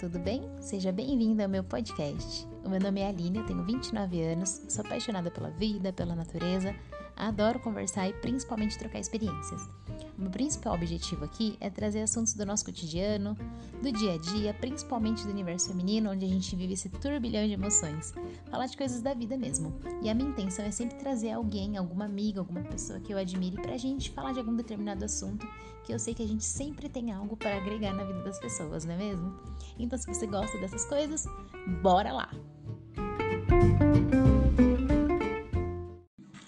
tudo bem? Seja bem-vindo ao meu podcast. O meu nome é Aline, eu tenho 29 anos, sou apaixonada pela vida, pela natureza, adoro conversar e principalmente trocar experiências. O meu principal objetivo aqui é trazer assuntos do nosso cotidiano, do dia a dia, principalmente do universo feminino, onde a gente vive esse turbilhão de emoções. Falar de coisas da vida mesmo. E a minha intenção é sempre trazer alguém, alguma amiga, alguma pessoa que eu admire pra gente falar de algum determinado assunto, que eu sei que a gente sempre tem algo para agregar na vida das pessoas, não é mesmo? Então, se você gosta dessas coisas, bora lá!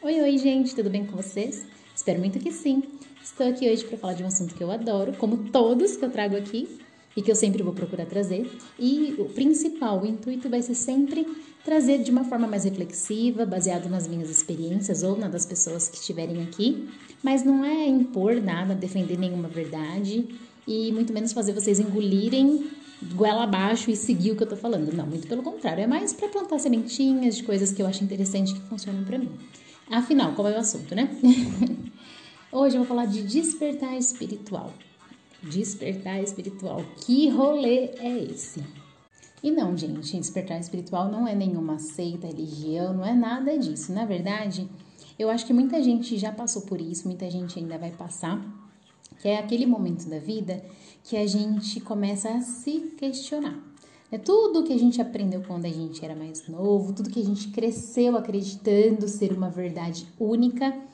Oi, oi, gente, tudo bem com vocês? Espero muito que sim. Estou aqui hoje para falar de um assunto que eu adoro, como todos que eu trago aqui e que eu sempre vou procurar trazer. E o principal, o intuito vai ser sempre trazer de uma forma mais reflexiva, baseado nas minhas experiências ou na das pessoas que estiverem aqui, mas não é impor nada, defender nenhuma verdade e muito menos fazer vocês engolirem goela abaixo e seguir o que eu tô falando. Não, muito pelo contrário, é mais para plantar sementinhas de coisas que eu acho interessante que funcionam para mim. Afinal, qual é o assunto, né? Hoje eu vou falar de despertar espiritual. Despertar espiritual. Que rolê é esse? E não, gente, despertar espiritual não é nenhuma seita, religião, não é nada disso. Na verdade, eu acho que muita gente já passou por isso, muita gente ainda vai passar, que é aquele momento da vida que a gente começa a se questionar. É tudo que a gente aprendeu quando a gente era mais novo, tudo que a gente cresceu acreditando ser uma verdade única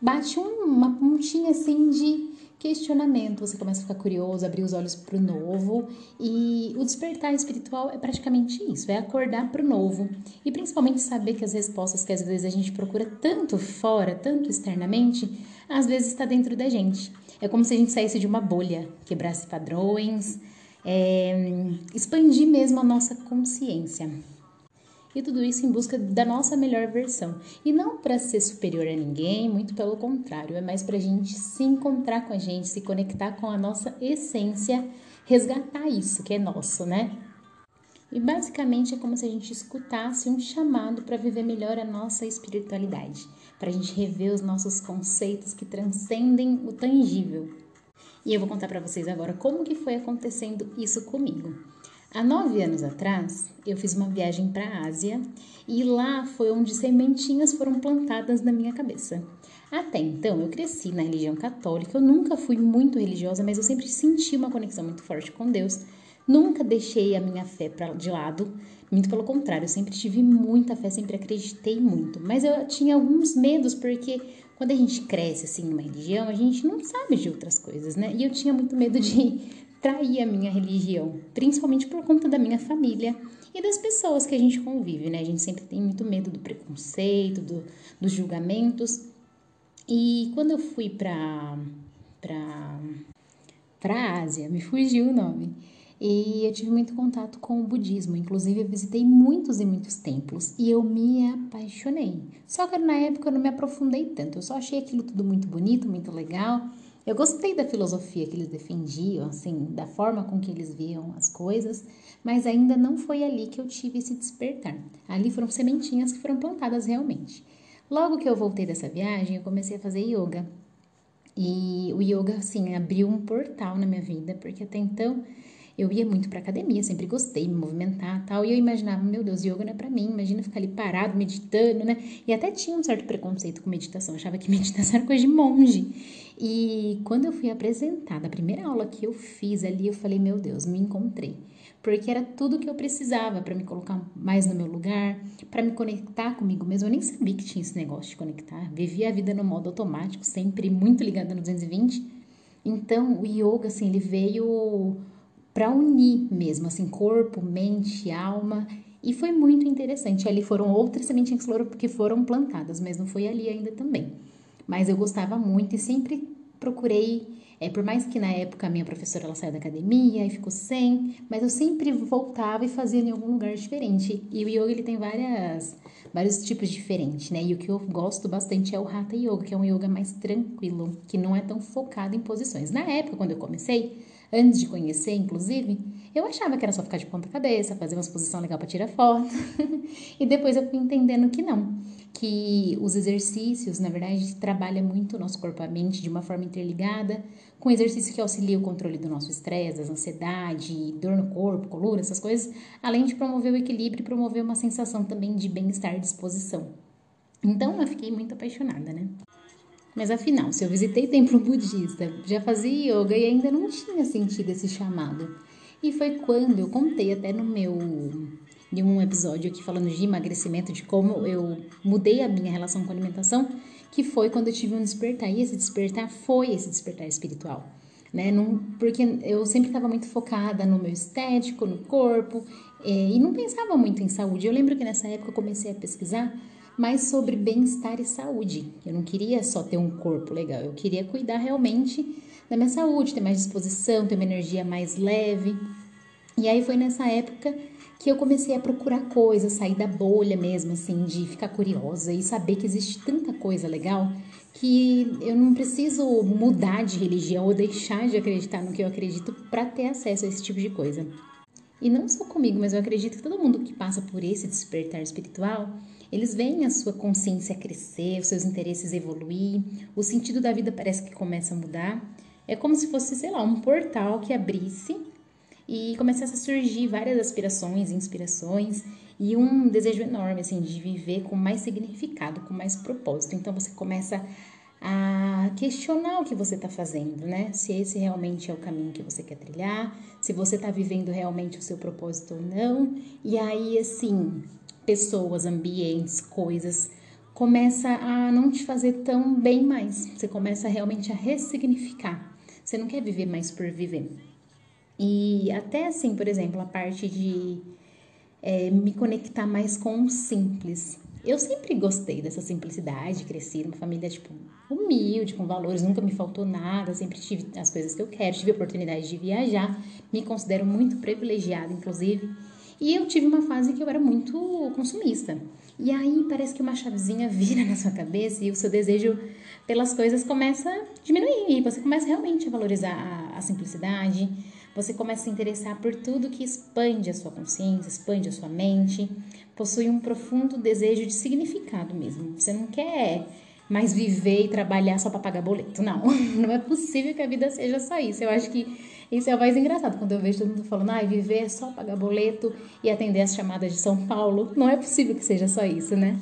bate uma pontinha assim de questionamento, você começa a ficar curioso, abrir os olhos para o novo e o despertar espiritual é praticamente isso, é acordar para o novo e principalmente saber que as respostas que às vezes a gente procura tanto fora, tanto externamente, às vezes está dentro da gente. É como se a gente saísse de uma bolha, quebrasse padrões, é, expandir mesmo a nossa consciência. E tudo isso em busca da nossa melhor versão. E não para ser superior a ninguém, muito pelo contrário, é mais para a gente se encontrar com a gente, se conectar com a nossa essência, resgatar isso que é nosso, né? E basicamente é como se a gente escutasse um chamado para viver melhor a nossa espiritualidade, para a gente rever os nossos conceitos que transcendem o tangível. E eu vou contar para vocês agora como que foi acontecendo isso comigo. Há nove anos atrás, eu fiz uma viagem para a Ásia e lá foi onde sementinhas foram plantadas na minha cabeça. Até então, eu cresci na religião católica, eu nunca fui muito religiosa, mas eu sempre senti uma conexão muito forte com Deus. Nunca deixei a minha fé pra, de lado, muito pelo contrário, eu sempre tive muita fé, sempre acreditei muito. Mas eu tinha alguns medos, porque quando a gente cresce assim numa religião, a gente não sabe de outras coisas, né? E eu tinha muito medo de trair a minha religião, principalmente por conta da minha família e das pessoas que a gente convive, né? A gente sempre tem muito medo do preconceito, do, dos julgamentos. E quando eu fui para para para Ásia, me fugiu o nome. E eu tive muito contato com o budismo, inclusive eu visitei muitos e muitos templos e eu me apaixonei. Só que na época eu não me aprofundei tanto, eu só achei aquilo tudo muito bonito, muito legal eu gostei da filosofia que eles defendiam, assim, da forma com que eles viam as coisas, mas ainda não foi ali que eu tive esse despertar. Ali foram sementinhas que foram plantadas realmente. Logo que eu voltei dessa viagem, eu comecei a fazer yoga. E o yoga, assim, abriu um portal na minha vida, porque até então eu ia muito para academia, sempre gostei de me movimentar tal. E eu imaginava, meu Deus, yoga não é para mim, imagina ficar ali parado, meditando, né? E até tinha um certo preconceito com meditação, achava que meditação era coisa de monge. E quando eu fui apresentada, a primeira aula que eu fiz ali, eu falei, meu Deus, me encontrei. Porque era tudo que eu precisava para me colocar mais no meu lugar, para me conectar comigo mesmo. Eu nem sabia que tinha esse negócio de conectar. Vivia a vida no modo automático, sempre muito ligada no 220. Então, o yoga, assim, ele veio para unir mesmo, assim, corpo, mente, alma. E foi muito interessante. Ali foram outras sementinhas que foram plantadas, mas não foi ali ainda também. Mas eu gostava muito e sempre procurei, é, por mais que na época a minha professora ela saiu da academia e ficou sem, mas eu sempre voltava e fazia em algum lugar diferente. E o yoga ele tem várias, vários tipos diferentes, né? E o que eu gosto bastante é o Hatha Yoga, que é um yoga mais tranquilo, que não é tão focado em posições. Na época, quando eu comecei, Antes de conhecer, inclusive, eu achava que era só ficar de ponta cabeça, fazer uma exposição legal para tirar foto. e depois eu fui entendendo que não, que os exercícios, na verdade, trabalham muito o nosso corpo e a mente de uma forma interligada, com exercício que auxilia o controle do nosso estresse, da ansiedade, dor no corpo, coluna, essas coisas, além de promover o equilíbrio e promover uma sensação também de bem-estar e disposição. Então eu fiquei muito apaixonada, né? Mas afinal, se eu visitei templo budista, já fazia yoga e ainda não tinha sentido esse chamado. E foi quando eu contei até no meu de um episódio aqui falando de emagrecimento, de como eu mudei a minha relação com a alimentação, que foi quando eu tive um despertar. E esse despertar foi esse despertar espiritual. Né? Não, porque eu sempre estava muito focada no meu estético, no corpo, é, e não pensava muito em saúde. Eu lembro que nessa época eu comecei a pesquisar mais sobre bem-estar e saúde. Eu não queria só ter um corpo legal, eu queria cuidar realmente da minha saúde, ter mais disposição, ter uma energia mais leve. E aí foi nessa época que eu comecei a procurar coisas, sair da bolha mesmo, assim, de ficar curiosa e saber que existe tanta coisa legal que eu não preciso mudar de religião ou deixar de acreditar no que eu acredito para ter acesso a esse tipo de coisa. E não só comigo, mas eu acredito que todo mundo que passa por esse despertar espiritual eles veem a sua consciência crescer, os seus interesses evoluir, o sentido da vida parece que começa a mudar. É como se fosse, sei lá, um portal que abrisse e começasse a surgir várias aspirações, inspirações e um desejo enorme assim de viver com mais significado, com mais propósito. Então você começa a questionar o que você está fazendo, né? Se esse realmente é o caminho que você quer trilhar, se você está vivendo realmente o seu propósito ou não. E aí, assim, pessoas, ambientes, coisas, começa a não te fazer tão bem mais. Você começa realmente a ressignificar. Você não quer viver mais por viver. E até assim, por exemplo, a parte de é, me conectar mais com o simples. Eu sempre gostei dessa simplicidade, cresci numa família, tipo, humilde, com valores, nunca me faltou nada, sempre tive as coisas que eu quero, tive a oportunidade de viajar, me considero muito privilegiada, inclusive. E eu tive uma fase que eu era muito consumista. E aí parece que uma chavezinha vira na sua cabeça e o seu desejo pelas coisas começa a diminuir. E você começa realmente a valorizar a, a simplicidade, você começa a se interessar por tudo que expande a sua consciência, expande a sua mente, possui um profundo desejo de significado mesmo. Você não quer mais viver e trabalhar só para pagar boleto. Não, não é possível que a vida seja só isso. Eu acho que isso é o mais engraçado quando eu vejo todo mundo falando, ah, viver é só pagar boleto e atender as chamadas de São Paulo. Não é possível que seja só isso, né?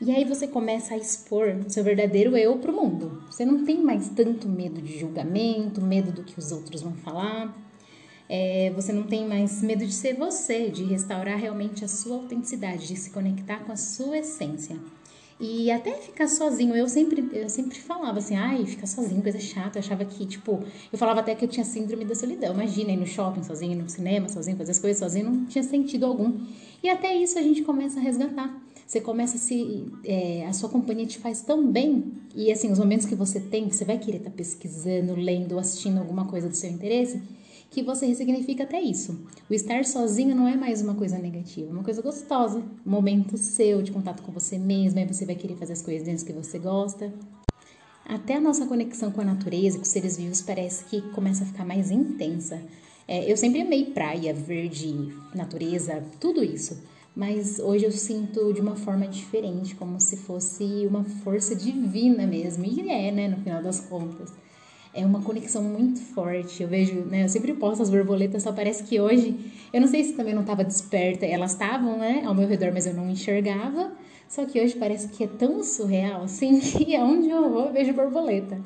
E aí você começa a expor seu verdadeiro eu pro mundo. Você não tem mais tanto medo de julgamento, medo do que os outros vão falar. É, você não tem mais medo de ser você, de restaurar realmente a sua autenticidade, de se conectar com a sua essência. E até ficar sozinho, eu sempre, eu sempre falava assim, ai, ficar sozinho, coisa chata. Eu achava que, tipo, eu falava até que eu tinha síndrome da solidão. Imagina ir no shopping sozinho, no cinema sozinho, fazer as coisas sozinho, não tinha sentido algum. E até isso a gente começa a resgatar. Você começa a se. É, a sua companhia te faz tão bem. E assim, os momentos que você tem, você vai querer estar tá pesquisando, lendo, assistindo alguma coisa do seu interesse que você ressignifica até isso. O estar sozinho não é mais uma coisa negativa, é uma coisa gostosa. Um momento seu de contato com você mesmo, aí você vai querer fazer as coisas que você gosta. Até a nossa conexão com a natureza, com os seres vivos, parece que começa a ficar mais intensa. É, eu sempre amei praia, verde, natureza, tudo isso. Mas hoje eu sinto de uma forma diferente, como se fosse uma força divina mesmo. E é, né, no final das contas é uma conexão muito forte. Eu vejo, né? Eu sempre posto as borboletas, só parece que hoje, eu não sei se também não estava desperta, elas estavam, né, ao meu redor, mas eu não enxergava. Só que hoje parece que é tão surreal assim que aonde eu vou eu vejo borboleta.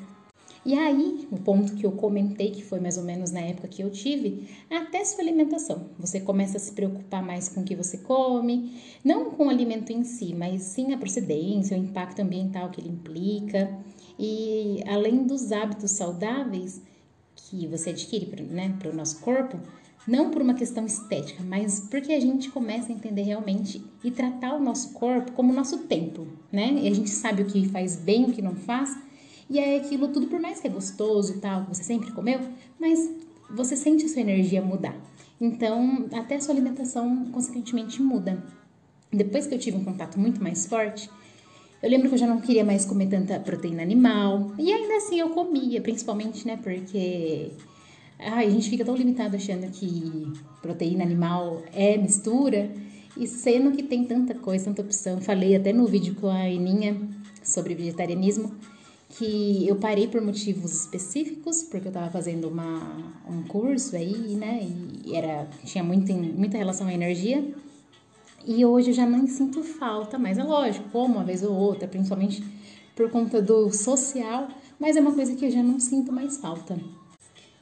E aí, o ponto que eu comentei, que foi mais ou menos na época que eu tive, é até sua alimentação. Você começa a se preocupar mais com o que você come, não com o alimento em si, mas sim a procedência, o impacto ambiental que ele implica. E além dos hábitos saudáveis que você adquire para né, o nosso corpo, não por uma questão estética, mas porque a gente começa a entender realmente e tratar o nosso corpo como nosso templo, né? E a gente sabe o que faz bem, o que não faz, e é aquilo tudo, por mais que é gostoso tal, que você sempre comeu, mas você sente a sua energia mudar. Então, até a sua alimentação, consequentemente, muda. Depois que eu tive um contato muito mais forte, eu lembro que eu já não queria mais comer tanta proteína animal. E ainda assim eu comia, principalmente, né? Porque Ai, a gente fica tão limitado achando que proteína animal é mistura, e sendo que tem tanta coisa, tanta opção. Falei até no vídeo com a Eninha sobre vegetarianismo, que eu parei por motivos específicos, porque eu estava fazendo uma, um curso aí, né, e era, tinha muito, muita relação à energia, e hoje eu já não sinto falta, mas é lógico, como uma vez ou outra, principalmente por conta do social, mas é uma coisa que eu já não sinto mais falta.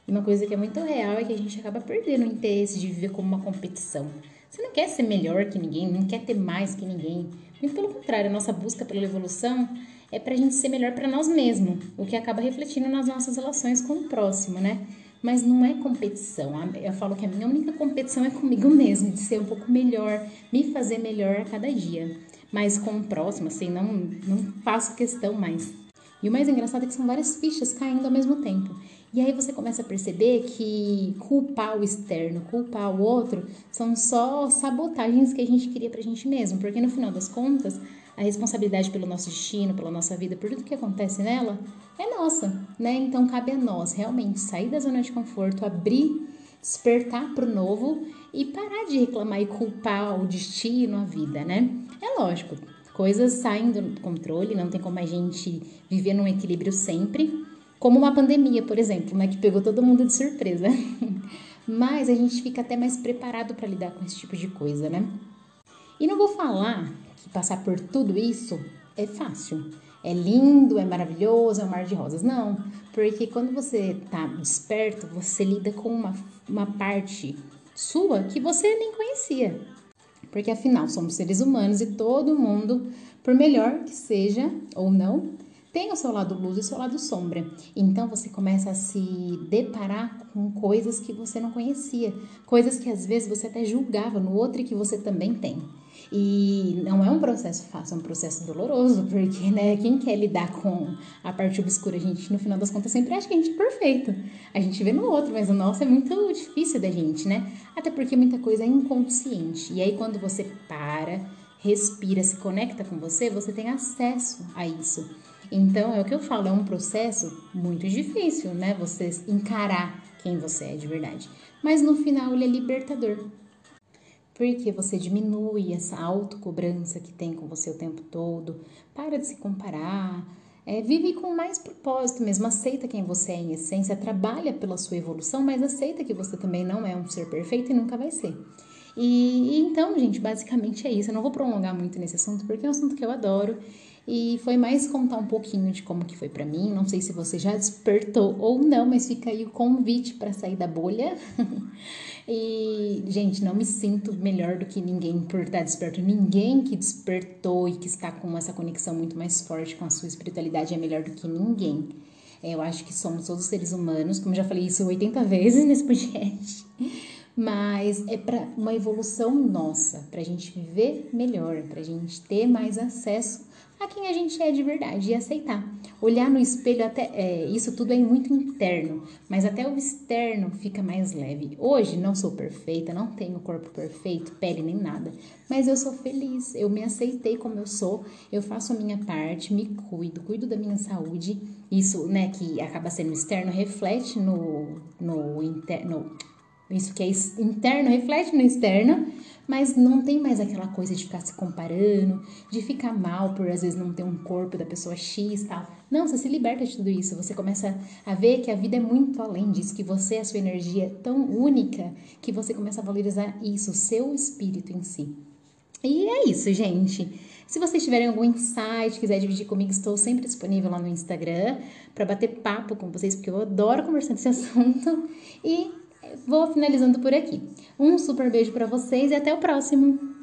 E uma coisa que é muito real é que a gente acaba perdendo o interesse de viver como uma competição. Você não quer ser melhor que ninguém, não quer ter mais que ninguém. Muito pelo contrário, a nossa busca pela evolução é para a gente ser melhor para nós mesmos, o que acaba refletindo nas nossas relações com o próximo, né? Mas não é competição. Eu falo que a minha única competição é comigo mesmo, de ser um pouco melhor, me fazer melhor a cada dia. Mas com o próximo, assim, não, não faço questão mais. E o mais engraçado é que são várias fichas caindo ao mesmo tempo. E aí você começa a perceber que culpar o externo, culpar o outro, são só sabotagens que a gente cria pra gente mesmo. Porque no final das contas, a responsabilidade pelo nosso destino, pela nossa vida, por tudo que acontece nela, é nossa, né? Então cabe a nós realmente sair da zona de conforto, abrir, despertar pro novo e parar de reclamar e culpar o destino, a vida, né? É lógico, coisas saem do controle, não tem como a gente viver num equilíbrio sempre, como uma pandemia, por exemplo, né, que pegou todo mundo de surpresa. Mas a gente fica até mais preparado para lidar com esse tipo de coisa, né? E não vou falar que passar por tudo isso é fácil. É lindo, é maravilhoso, é um mar de rosas. Não, porque quando você tá desperto, você lida com uma, uma parte sua que você nem conhecia. Porque afinal, somos seres humanos e todo mundo, por melhor que seja ou não, tem o seu lado luz e o seu lado sombra. Então você começa a se deparar com coisas que você não conhecia, coisas que às vezes você até julgava no outro e que você também tem. E não é um processo fácil, é um processo doloroso, porque, né, quem quer lidar com a parte obscura, a gente, no final das contas, sempre acha que a gente é perfeito. A gente vê no outro, mas o nosso é muito difícil da gente, né? Até porque muita coisa é inconsciente. E aí, quando você para, respira, se conecta com você, você tem acesso a isso. Então, é o que eu falo, é um processo muito difícil, né? Você encarar quem você é de verdade. Mas no final ele é libertador, porque você diminui essa autocobrança que tem com você o tempo todo, para de se comparar, é, vive com mais propósito mesmo, aceita quem você é em essência, trabalha pela sua evolução, mas aceita que você também não é um ser perfeito e nunca vai ser. E, e então, gente, basicamente é isso. Eu não vou prolongar muito nesse assunto porque é um assunto que eu adoro e foi mais contar um pouquinho de como que foi para mim. Não sei se você já despertou ou não, mas fica aí o convite para sair da bolha. e, gente, não me sinto melhor do que ninguém por estar desperto. Ninguém que despertou e que está com essa conexão muito mais forte com a sua espiritualidade é melhor do que ninguém. Eu acho que somos todos seres humanos, como já falei isso 80 vezes nesse podcast mas é para uma evolução nossa, para a gente viver melhor, para a gente ter mais acesso a quem a gente é de verdade e aceitar. Olhar no espelho, até é, isso tudo é muito interno, mas até o externo fica mais leve. Hoje não sou perfeita, não tenho corpo perfeito, pele nem nada, mas eu sou feliz, eu me aceitei como eu sou, eu faço a minha parte, me cuido, cuido da minha saúde. Isso, né, que acaba sendo externo, reflete no, no interno isso que é interno reflete no externo, mas não tem mais aquela coisa de ficar se comparando, de ficar mal por às vezes não ter um corpo da pessoa X tal. Não, você se liberta de tudo isso, você começa a ver que a vida é muito além disso, que você, a sua energia é tão única que você começa a valorizar isso, o seu espírito em si. E é isso, gente. Se vocês tiverem algum insight, quiser dividir comigo, estou sempre disponível lá no Instagram para bater papo com vocês, porque eu adoro conversar desse assunto. E vou finalizando por aqui. Um super beijo para vocês e até o próximo!